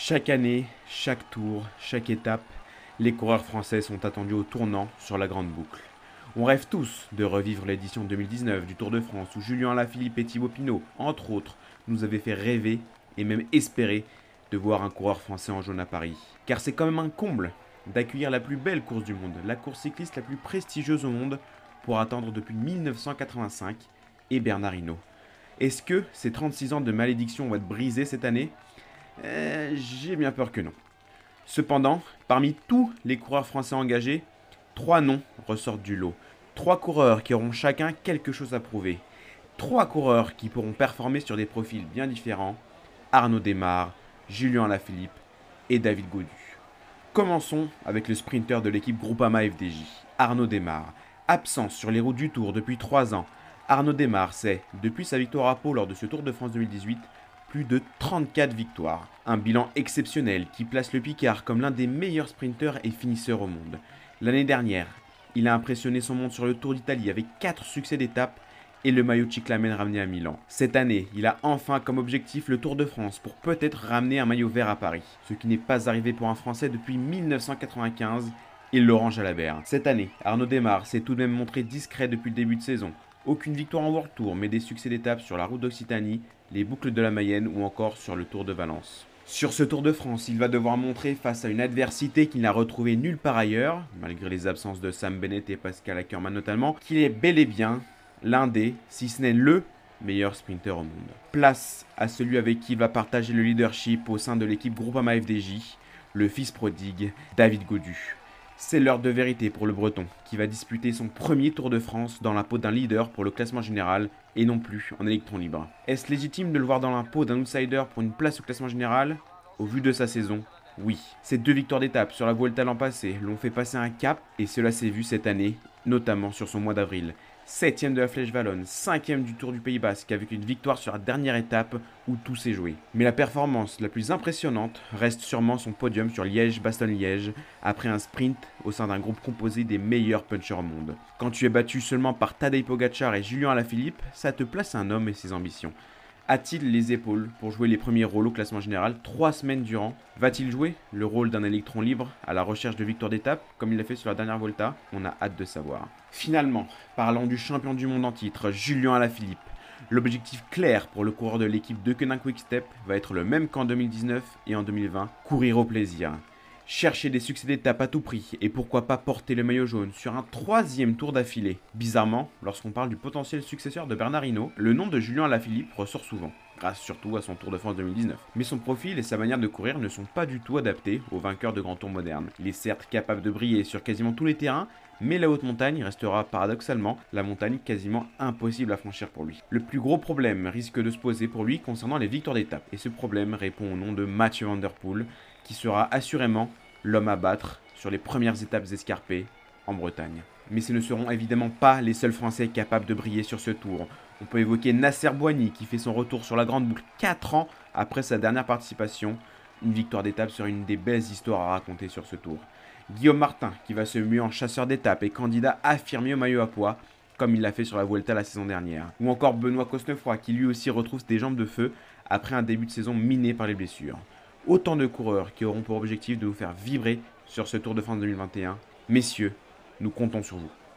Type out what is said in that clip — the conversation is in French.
Chaque année, chaque tour, chaque étape, les coureurs français sont attendus au tournant sur la grande boucle. On rêve tous de revivre l'édition 2019 du Tour de France où Julien Alaphilippe et Thibaut Pinot, entre autres, nous avaient fait rêver et même espérer de voir un coureur français en jaune à Paris. Car c'est quand même un comble d'accueillir la plus belle course du monde, la course cycliste la plus prestigieuse au monde, pour attendre depuis 1985 et Bernard Hinault. Est-ce que ces 36 ans de malédiction vont être brisés cette année? Euh, J'ai bien peur que non. Cependant, parmi tous les coureurs français engagés, trois noms ressortent du lot. Trois coureurs qui auront chacun quelque chose à prouver. Trois coureurs qui pourront performer sur des profils bien différents. Arnaud Desmar, Julien Alaphilippe et David Godu. Commençons avec le sprinter de l'équipe Groupama FDJ, Arnaud Desmar. Absent sur les routes du Tour depuis trois ans, Arnaud Desmar, c'est, depuis sa victoire à Pau lors de ce Tour de France 2018, plus de 34 victoires. Un bilan exceptionnel qui place le Picard comme l'un des meilleurs sprinteurs et finisseurs au monde. L'année dernière, il a impressionné son monde sur le Tour d'Italie avec 4 succès d'étape et le maillot Cyclamen ramené à Milan. Cette année, il a enfin comme objectif le Tour de France pour peut-être ramener un maillot vert à Paris, ce qui n'est pas arrivé pour un Français depuis 1995 et Laurent Jalabert. Cette année, Arnaud Desmar s'est tout de même montré discret depuis le début de saison. Aucune victoire en World Tour, mais des succès d'étape sur la route d'Occitanie, les boucles de la Mayenne ou encore sur le Tour de Valence. Sur ce Tour de France, il va devoir montrer face à une adversité qu'il n'a retrouvée nulle part ailleurs, malgré les absences de Sam Bennett et Pascal Ackermann notamment, qu'il est bel et bien l'un des, si ce n'est le meilleur sprinter au monde. Place à celui avec qui il va partager le leadership au sein de l'équipe Groupama FDJ, le fils prodigue David Godu. C'est l'heure de vérité pour le Breton, qui va disputer son premier Tour de France dans la peau d'un leader pour le classement général et non plus en électron libre. Est-ce légitime de le voir dans la peau d'un outsider pour une place au classement général? Au vu de sa saison, oui. Ces deux victoires d'étape sur la Vuelta l'an passé l'ont fait passer un cap et cela s'est vu cette année, notamment sur son mois d'avril. 7ème de la Flèche Wallonne, 5ème du Tour du Pays Basque avec une victoire sur la dernière étape où tout s'est joué. Mais la performance la plus impressionnante reste sûrement son podium sur Liège-Bastogne-Liège après un sprint au sein d'un groupe composé des meilleurs punchers au monde. Quand tu es battu seulement par Tadej Pogacar et Julien Alaphilippe, ça te place un homme et ses ambitions. A-t-il les épaules pour jouer les premiers rôles au classement général trois semaines durant? Va-t-il jouer le rôle d'un électron libre à la recherche de victoires d'étape comme il l'a fait sur la dernière Volta? On a hâte de savoir. Finalement, parlons du champion du monde en titre, Julien Alaphilippe. L'objectif clair pour le coureur de l'équipe de Kenin Quick-Step va être le même qu'en 2019 et en 2020, courir au plaisir chercher des succès d'étape à tout prix et pourquoi pas porter le maillot jaune sur un troisième tour d'affilée. Bizarrement, lorsqu'on parle du potentiel successeur de Bernard Hinault, le nom de Julien Alaphilippe ressort souvent, grâce surtout à son Tour de France 2019. Mais son profil et sa manière de courir ne sont pas du tout adaptés au vainqueur de grands tours modernes. Il est certes capable de briller sur quasiment tous les terrains, mais la haute montagne restera paradoxalement la montagne quasiment impossible à franchir pour lui. Le plus gros problème risque de se poser pour lui concernant les victoires d'étape, et ce problème répond au nom de Mathieu Van Der Poel, qui sera assurément l'homme à battre sur les premières étapes escarpées en Bretagne. Mais ce ne seront évidemment pas les seuls Français capables de briller sur ce tour. On peut évoquer Nasser Boigny qui fait son retour sur la grande boucle 4 ans après sa dernière participation. Une victoire d'étape serait une des belles histoires à raconter sur ce tour. Guillaume Martin qui va se muer en chasseur d'étape et candidat affirmé au maillot à poids comme il l'a fait sur la Vuelta la saison dernière. Ou encore Benoît Cosnefroy qui lui aussi retrouve des jambes de feu après un début de saison miné par les blessures. Autant de coureurs qui auront pour objectif de vous faire vibrer sur ce Tour de France 2021. Messieurs, nous comptons sur vous.